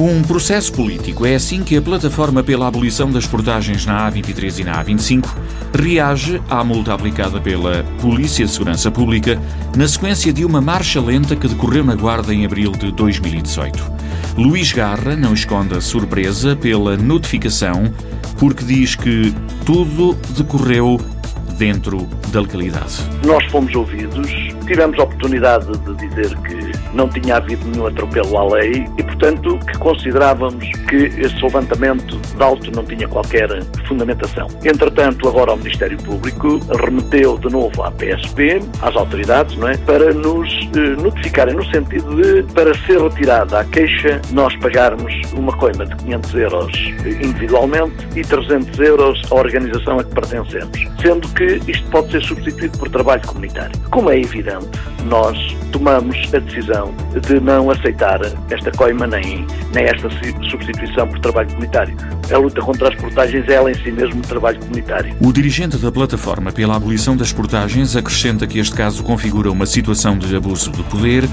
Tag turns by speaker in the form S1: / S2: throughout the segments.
S1: Um processo político é assim que a plataforma pela abolição das portagens na A23 e na A25 reage à multa aplicada pela Polícia de Segurança Pública na sequência de uma marcha lenta que decorreu na Guarda em abril de 2018. Luís Garra não esconde a surpresa pela notificação porque diz que tudo decorreu dentro da legalidade.
S2: Nós fomos ouvidos, tivemos a oportunidade de dizer que não tinha havido nenhum atropelo à lei e, portanto, que considerávamos que esse levantamento de auto não tinha qualquer fundamentação. Entretanto, agora o Ministério Público remeteu de novo à PSP, às autoridades, não é, para nos eh, notificarem no sentido de, para ser retirada a queixa, nós pagarmos uma coima de 500 euros individualmente e 300 euros à organização a que pertencemos, sendo que isto pode ser substituído por trabalho comunitário. Como é evidente, nós tomamos a decisão de não aceitar esta coima nem, nem esta substituição por trabalho comunitário. A luta contra as portagens é ela em si mesmo um trabalho comunitário.
S1: O dirigente da plataforma pela abolição das portagens acrescenta que este caso configura uma situação de abuso de poder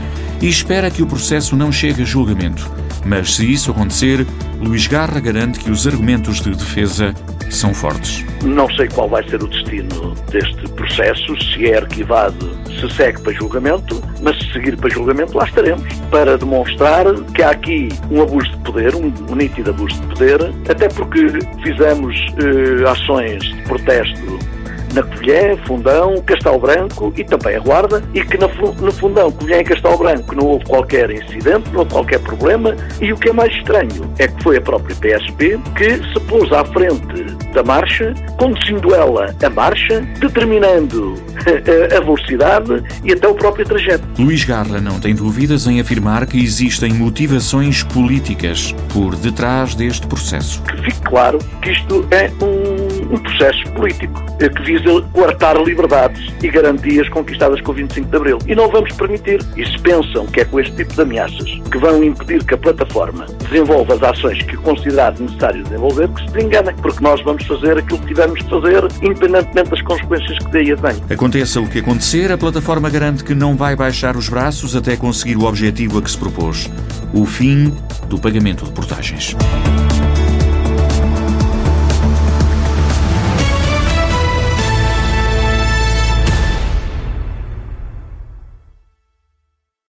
S1: e espera que o processo não chegue a julgamento. Mas se isso acontecer, Luís Garra garante que os argumentos de defesa são fortes.
S2: Não sei qual vai ser o destino deste processo, se é arquivado, se segue para julgamento, mas se seguir para julgamento, lá estaremos, para demonstrar que há aqui um abuso de poder, um, um nítido abuso de poder, até porque fizemos eh, ações de protesto na Covilhã, Fundão, Castelo Branco e também a Guarda, e que no Fundão, Covilhã e Castelo Branco não houve qualquer incidente, não houve qualquer problema, e o que é mais estranho é que foi a própria PSP que se pôs à frente da marcha, conduzindo ela a marcha, determinando a velocidade e até o próprio trajeto.
S1: Luís Garra não tem dúvidas em afirmar que existem motivações políticas por detrás deste processo.
S2: Que fique claro que isto é um, um processo político que visa coartar liberdades e garantias conquistadas com o 25 de Abril. E não vamos permitir. E se pensam que é com este tipo de ameaças que vão impedir que a plataforma desenvolva as ações que considerar necessário desenvolver, que se enganem, porque nós vamos fazer aquilo que tivermos de fazer, independentemente das consequências que daí advêm.
S1: Aconteça o que acontecer, a plataforma garante que não vai baixar os braços até conseguir o objetivo a que se propôs: o fim do pagamento de portagens.